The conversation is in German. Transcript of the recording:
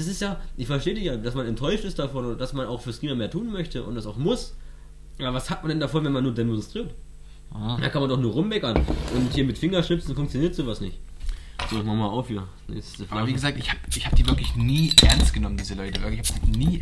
Das ist ja, ich verstehe dich ja, dass man enttäuscht ist davon und dass man auch fürs Klima mehr tun möchte und das auch muss. Aber was hat man denn davon, wenn man nur demonstriert? Ah. Da kann man doch nur rummeckern. Und hier mit Fingerschnipsen funktioniert sowas nicht. So, ich mach mal auf hier. Aber wie gesagt, ich habe ich hab die wirklich nie ernst genommen, diese Leute. Ich habe nie